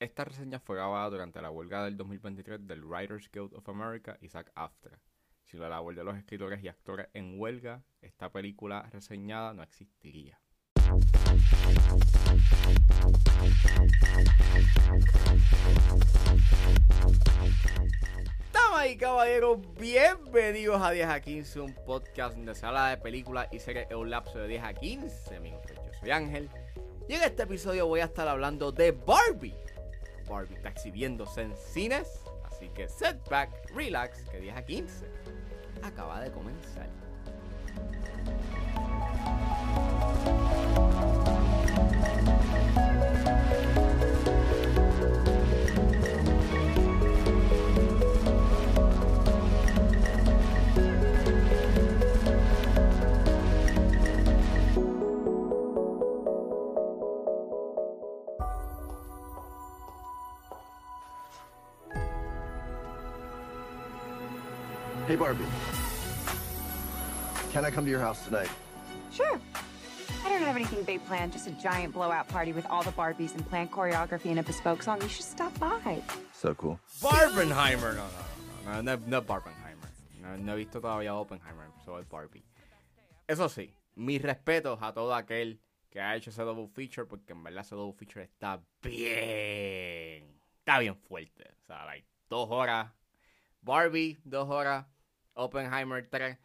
esta reseña fue grabada durante la huelga del 2023 del Writers Guild of America y AFTRA. Si la labor de los escritores y actores en huelga, esta película reseñada no existiría. Damas y caballeros, bienvenidos a 10 a 15, un podcast donde se habla de películas y series en un lapso de 10 a 15 minutos. Yo soy Ángel y en este episodio voy a estar hablando de Barbie. Barbie está exhibiéndose en cines, así que set back, relax, que 10 a 15 acaba de comenzar. Hey, Barbie. Can I come to your house tonight? Sure. I don't have anything big planned, just a giant blowout party with all the Barbies and planned choreography and a bespoke song. You should stop by. So cool. Barbenheimer. No, no, no, no, no, no Barbenheimer. No, no he visto todavía Oppenheimer, solo es Barbie. Eso sí, mis respetos a todo aquel que ha hecho ese double feature, porque en verdad ese double feature está bien, está bien fuerte. O sea, like, dos horas, Barbie, dos horas, Oppenheimer, tres.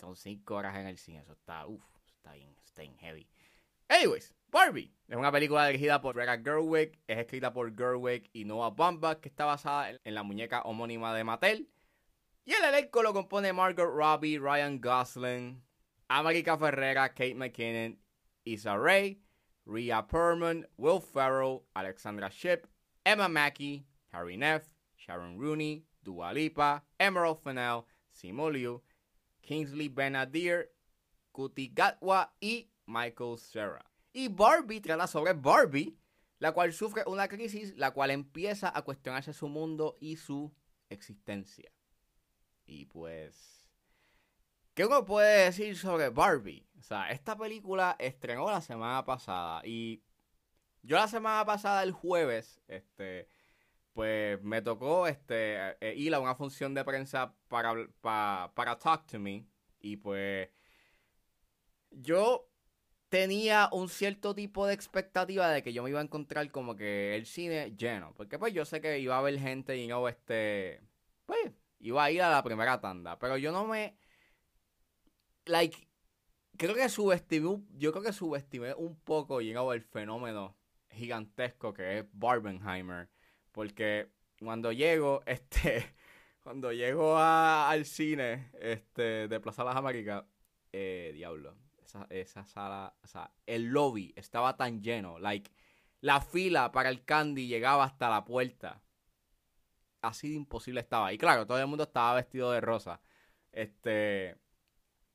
Son cinco horas en el cine, eso está, uff, está bien, está heavy. Anyways, Barbie es una película dirigida por Greta Gerwig, es escrita por Gerwig y Noah Baumbach, que está basada en- la muñeca homónima de Mattel. Y el elenco lo compone Margot Robbie, Ryan Gosling, America Ferrera, Kate McKinnon, Issa Rae, Rhea Perlman, Will Ferrell, Alexandra Shipp, Emma Mackey, Harry Neff, Sharon Rooney, Dua Lipa, Emerald Fennell, Simu Liu, Kingsley Benadir, Kuti Gatwa y Michael Cera. Y Barbie trata sobre Barbie, la cual sufre una crisis, la cual empieza a cuestionarse su mundo y su existencia. Y pues, ¿qué uno puede decir sobre Barbie? O sea, esta película estrenó la semana pasada y yo la semana pasada, el jueves, este, pues me tocó este, eh, ir a una función de prensa para, habl- pa- para Talk to Me y pues yo tenía un cierto tipo de expectativa de que yo me iba a encontrar como que el cine lleno. Porque pues yo sé que iba a haber gente y no, este, pues iba a ir a la primera tanda. Pero yo no me, like, creo que subestimé, yo creo que subestimé un poco, you el fenómeno gigantesco que es Barbenheimer. Porque cuando llego, este, cuando llego a- al cine, este, de Plaza Las Américas, eh, diablo, esa, esa sala, o sea, el lobby estaba tan lleno, like, la fila para el candy llegaba hasta la puerta. Así de imposible estaba. Y claro, todo el mundo estaba vestido de rosa. Este.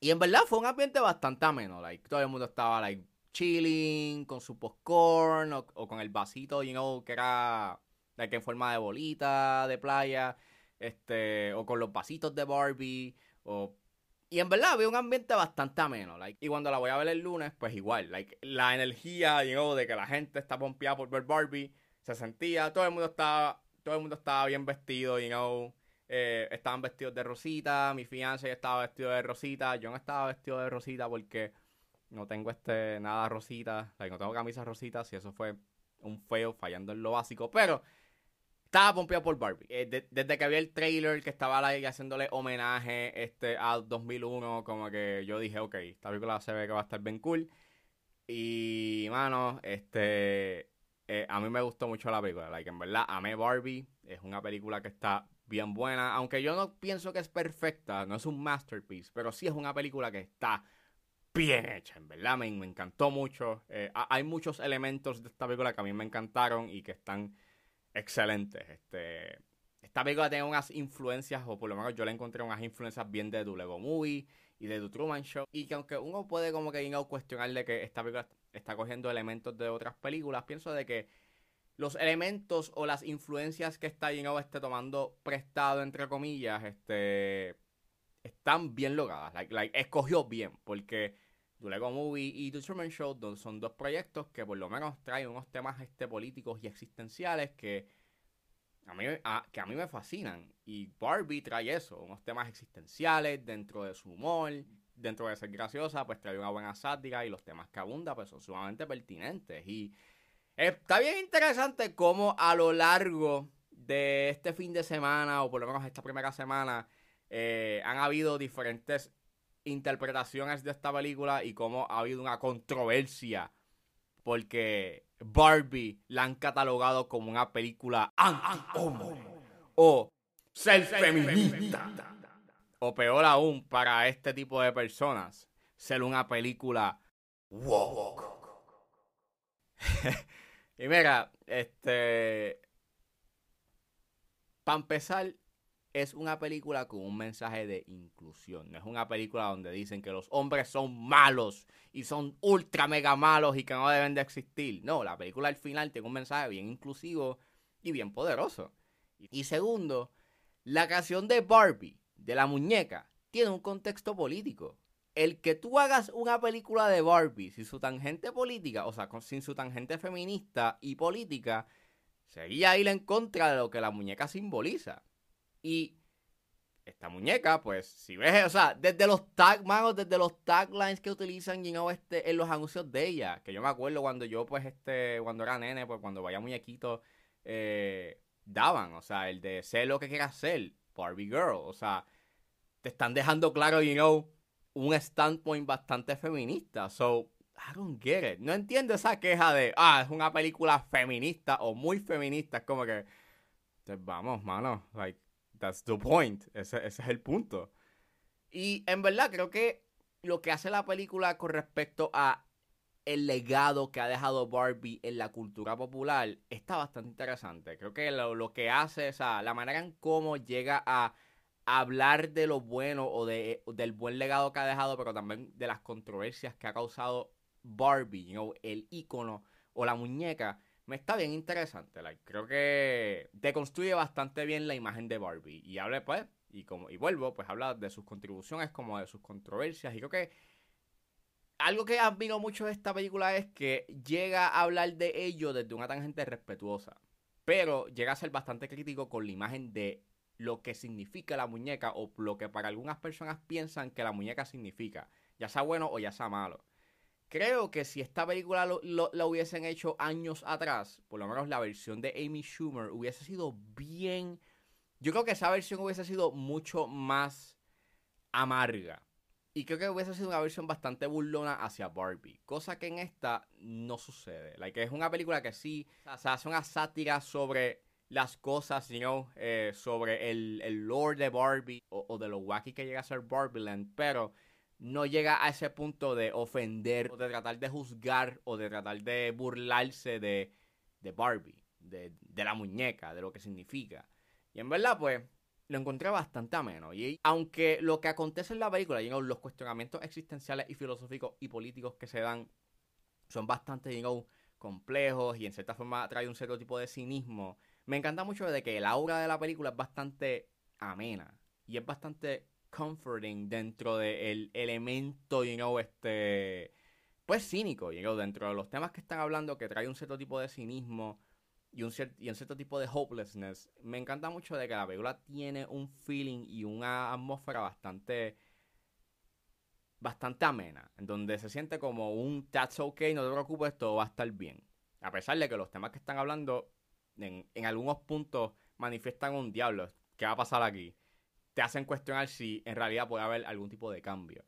Y en verdad fue un ambiente bastante ameno. Like, todo el mundo estaba like chilling, con su popcorn, o, o con el vasito, you know, que era like, en forma de bolita de playa. Este. O con los vasitos de Barbie. O y en verdad había un ambiente bastante ameno. Like, y cuando la voy a ver el lunes, pues igual. Like, la energía, you know, de que la gente está pompeada por ver Barbie, se sentía, todo el mundo estaba, todo el mundo estaba bien vestido, you know. eh, estaban vestidos de rosita, mi fiancé estaba vestido de rosita, yo no estaba vestido de rosita porque no tengo este nada rosita, like, no tengo camisas rositas y eso fue un feo fallando en lo básico, pero estaba pompeado por Barbie. Eh, de- desde que vi el trailer que estaba like, haciéndole homenaje este, al 2001, como que yo dije, ok, esta película se ve que va a estar bien cool. Y, mano, este, eh, a mí me gustó mucho la película. Like, en verdad, amé Barbie. Es una película que está bien buena. Aunque yo no pienso que es perfecta, no es un masterpiece, pero sí es una película que está bien hecha, en verdad. Me, me encantó mucho. Eh, ha- hay muchos elementos de esta película que a mí me encantaron y que están excelentes. Este, esta película tiene unas influencias, o por lo menos yo le encontré unas influencias bien de The Lego Movie y de The Truman Show. Y que aunque uno puede como que you know, cuestionarle que esta película está cogiendo elementos de otras películas, pienso de que los elementos o las influencias que está know, este, tomando prestado, entre comillas, este, están bien logradas. Escogió bien, porque The Lego Movie y The Truman Show son dos proyectos que por lo menos traen unos temas este, políticos y existenciales que a, mí, que a mí me fascinan. Y Barbie trae eso, unos temas existenciales dentro de su humor, dentro de ser graciosa, pues trae una buena sátira y los temas que abunda pues son sumamente pertinentes. Y está bien interesante cómo a lo largo de este fin de semana, o por lo menos esta primera semana, eh, han habido diferentes interpretaciones de esta película y cómo ha habido una controversia porque Barbie la han catalogado como una película anti-homo o ser feminista. O peor aún, para este tipo de personas, ser una película woke. y mira, este. Para empezar, es una película con un mensaje de inclusión. No es una película donde dicen que los hombres son malos y son ultra mega malos y que no deben de existir. No, la película al final tiene un mensaje bien inclusivo y bien poderoso. Y segundo, la canción de Barbie, de la muñeca, tiene un contexto político. El que tú hagas una película de Barbie sin su tangente política, o sea, sin su tangente feminista y política, sería ir en contra de lo que la muñeca simboliza. Y esta muñeca, pues, si ves, o sea, desde los tag, manos, desde los taglines que utilizan, you know, este, en los anuncios de ella, que yo me acuerdo cuando yo, pues, este, cuando era nene, pues, cuando vaya muñequito, eh, daban, o sea, el de ser lo que quieras ser, Barbie Girl, o sea, te están dejando claro, you know, un standpoint bastante feminista, so, I don't get it, no entiendo esa queja de, ah, es una película feminista o muy feminista, es como que, pues, vamos, mano, like, That's the point. Ese, es el punto. Y en verdad creo que lo que hace la película con respecto a el legado que ha dejado Barbie en la cultura popular está bastante interesante. Creo que lo, que hace, o sea, la manera en cómo llega a hablar de lo bueno o de, del buen legado que ha dejado, pero también de las controversias que ha causado Barbie, el icono o la muñeca, me está bien interesante. creo que deconstruye bastante bien la imagen de Barbie. Y habla, pues, y como y vuelvo, pues habla de sus contribuciones como de sus controversias. Y creo que algo que admiro mucho de esta película es que llega a hablar de ello desde una tangente respetuosa. Pero llega a ser bastante crítico con la imagen de lo que significa la muñeca o lo que para algunas personas piensan que la muñeca significa, ya sea bueno o ya sea malo. Creo que si esta película lo, la hubiesen hecho años atrás, por lo menos la versión de Amy Schumer hubiese sido bien... Yo creo que esa versión hubiese sido mucho más amarga. Y creo que hubiese sido una versión bastante burlona hacia Barbie. Cosa que en esta no sucede. Like, es una película que sí se hace una sátira sobre las cosas, you know, eh, sobre el, el lore de Barbie o, o, de lo wacky que llega a ser Barbieland. Pero no llega a ese punto de ofender o de tratar de juzgar o de tratar de burlarse de, de Barbie, de, la muñeca, de lo que significa. Y en verdad, pues, lo encontré bastante ameno. Y aunque lo que acontece en la película, los cuestionamientos existenciales y filosóficos y políticos que se dan son bastante, you complejos y en cierta forma trae un cierto tipo de cinismo, me encanta mucho de que el aura de la película es bastante amena y es bastante comforting dentro del elemento, you know, este, pues cínico, you dentro de los temas que están hablando que trae un cierto tipo de cinismo y un, y un cierto tipo de hopelessness. Me encanta mucho de que la película tiene un feeling y una atmósfera bastante bastante amena, en donde se siente como un that's okay, no te preocupes, todo va a estar bien. A pesar de que los temas que están hablando en, en algunos puntos manifiestan un diablo. ¿Qué va a pasar aquí? Te hacen cuestionar si en realidad puede haber algún tipo de cambio.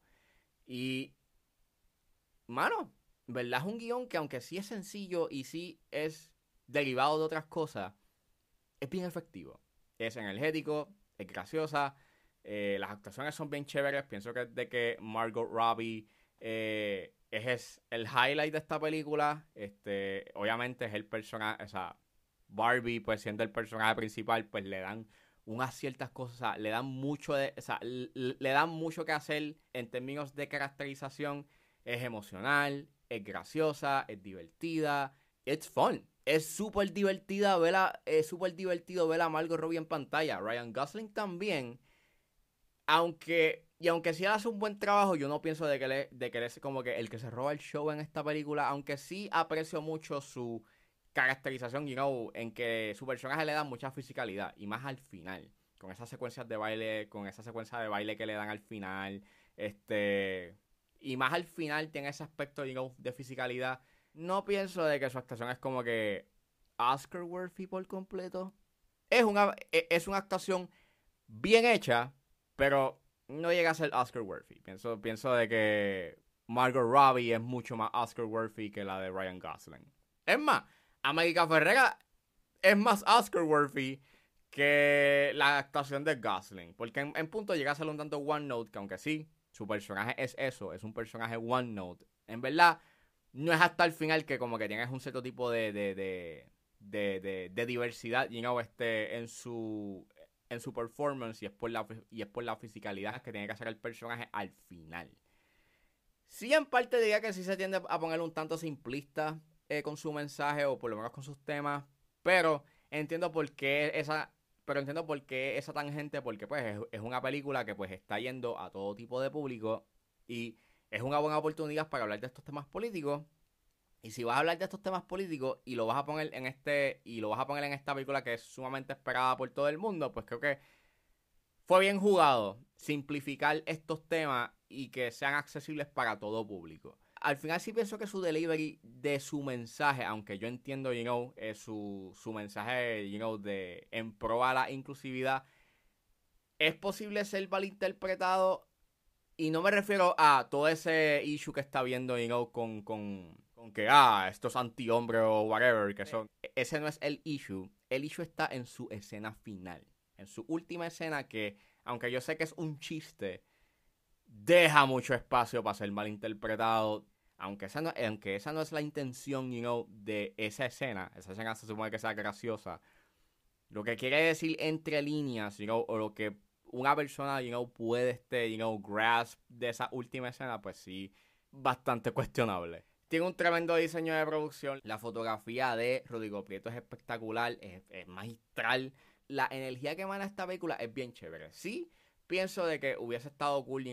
Y, mano, ¿verdad? Es un guion que aunque sí es sencillo y sí es derivado de otras cosas, es bien efectivo. Es energético, es graciosa, eh, las actuaciones son bien chéveres. Pienso que de que Margot Robbie eh, es el highlight de esta película. Este, obviamente es el personaje, o sea, Barbie, pues siendo el personaje principal, pues le dan unas ciertas cosas, le dan mucho de, o sea, le dan mucho que hacer en términos de caracterización. Es emocional, es graciosa, es divertida, it's fun. Es súper divertida verla, es súper divertido ver a Margot en pantalla. Ryan Gosling también. Aunque Y aunque sí hace un buen trabajo, yo no pienso de que, él, de que él es como que el que se roba el show en esta película, aunque sí aprecio mucho su caracterización, you know, en que su personaje le da mucha fisicalidad, y más al final, con esas secuencias de baile, con esa secuencia de baile que le dan al final, este, y más al final tiene ese aspecto, you know, de fisicalidad. No pienso de que su actuación es como que Oscar worthy por completo. Es una, e, es una actuación bien hecha, pero no llega a ser Oscar worthy. Pienso, pienso de que Margot Robbie es mucho más Oscar worthy que la de Ryan Gosling. Es más, América Ferrera es más Oscar worthy que la actuación de Gosling. Porque en, punto llega a ser un tanto one note, que aunque sí, su personaje es eso, es un personaje one note. En verdad, no es hasta el final que como que tienes un cierto tipo de, de, de, de, diversidad, you know, este, en su en su performance y es por la y es por la fisicalidad que tiene que hacer el personaje al final. Sí, en parte diría que sí se tiende a poner un tanto simplista eh, con su mensaje o por lo menos con sus temas, pero entiendo por qué esa pero entiendo por qué esa tangente porque pues es, una película que pues está yendo a todo tipo de público y es una buena oportunidad para hablar de estos temas políticos y si vas a hablar de estos temas políticos y lo vas a poner en este y lo vas a poner en esta película que es sumamente esperada por todo el mundo, pues creo que fue bien jugado simplificar estos temas y que sean accesibles para todo público. Al final sí pienso que su delivery de su mensaje, aunque yo entiendo, you know, eh, su, su mensaje, you know, de en pro a la inclusividad, es posible ser malinterpretado y no me refiero a todo ese issue que está viendo, you know, con, con que, ah, estos anti-hombre o whatever, que son. Ese no es el issue. El issue está en su escena final. En su última escena que, aunque yo sé que es un chiste, deja mucho espacio para ser malinterpretado. Aunque esa no, aunque esa no es la intención, you know, de esa escena. Esa escena se supone que sea graciosa. Lo que quiere decir entre líneas, you know, o lo que una persona, you know, puede, este, you know, grasp de esa última escena, pues sí, bastante cuestionable. Tiene un tremendo diseño de producción. La fotografía de Rodrigo Prieto es espectacular, es, magistral. La energía que emana esta película es bien chévere. Sí, pienso de que hubiese estado cool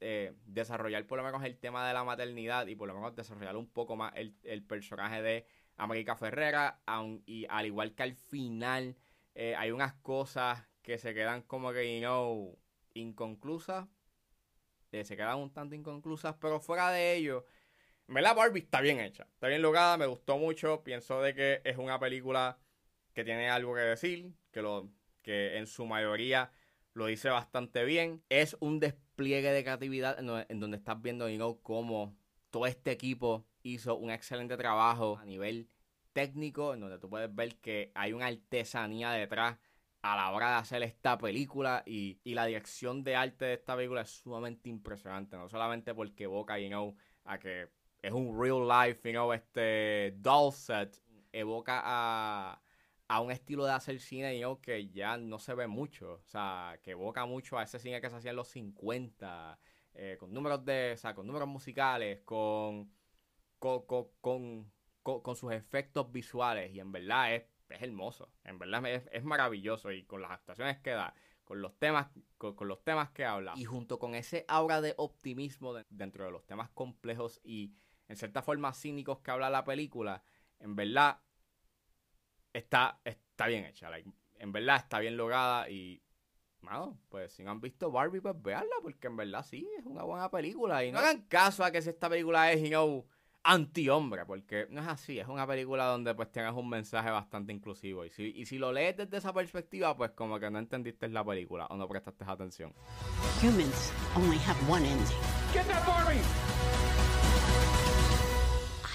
eh, desarrollar por lo menos el tema de la maternidad y por lo menos desarrollar un poco más el, personaje de América Ferrera. y al igual que al final eh, hay unas cosas que se quedan como que, you know, inconclusas. Eh, se quedan un tanto inconclusas, pero fuera de ello la Barbie está bien hecha, está bien lograda, me gustó mucho. Pienso de que es una película que tiene algo que decir, que, lo, que en su mayoría lo dice bastante bien. Es un despliegue de creatividad en donde, estás viendo, you cómo todo este equipo hizo un excelente trabajo a nivel técnico, en donde tú puedes ver que hay una artesanía detrás a la hora de hacer esta película y, la dirección de arte de esta película es sumamente impresionante, no solamente porque evoca, you know, a que es un real life, you know, este doll set, evoca a, a un estilo de hacer cine, que ya no se ve mucho, o sea, que evoca mucho a ese cine que se hacía en los 50, eh, con números de, o sea, con números musicales, con, con, con, con, sus efectos visuales, y en verdad es, es hermoso, en verdad es, es maravilloso, y con las actuaciones que da, con los temas, con, los temas que habla, y junto con ese aura de optimismo dentro de los temas complejos y en cierta forma cínicos que habla la película, en verdad está, está bien hecha. en verdad está bien lograda y, bueno, pues si no han visto Barbie, pues veanla, porque en verdad sí, es una buena película. Y no hagan caso a que si esta película es, you know, anti-hombre, porque no es así, es una película donde pues tienes un mensaje bastante inclusivo. Y si, y si lo lees desde esa perspectiva, pues como que no entendiste la película o no prestaste atención. Humans only have one ending. Get that Barbie!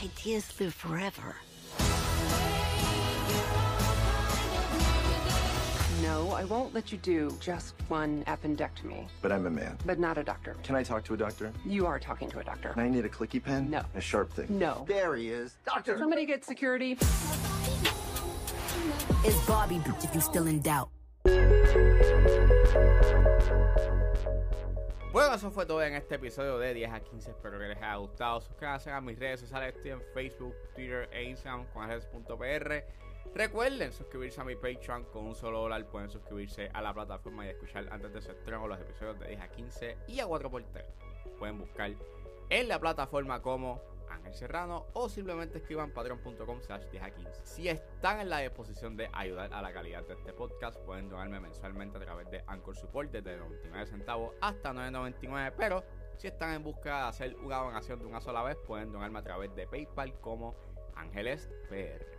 Ideas live forever. No, I won't let you do just one appendectomy. But I'm a man. But not a doctor. Can I talk to a doctor? You are talking to a doctor. And I need a clicky pen? No. A sharp thing? No. There he is. Doctor! Somebody get security. It's Bobby, bitch, if you're still in doubt. Bueno, eso fue todo en este episodio de 10 a 15. Espero que les haya gustado. Suscríbanse a mis redes sociales. Estoy en Facebook, Twitter e Instagram con Recuerden suscribirse a mi Patreon con un solo dólar. Pueden suscribirse a la plataforma y escuchar antes de su estreno los episodios de 10 a 15 y a 4x3. Pueden buscar en la plataforma como Ángel Serrano o simplemente escriban patreon.com slash 10 a 15. Si están en la disposición de ayudar a la calidad de este podcast, pueden donarme mensualmente a través de Anchor Support desde 99 centavos hasta 9.99, pero si están en busca de hacer una donación de una sola vez, pueden donarme a través de PayPal como Ángeles PR.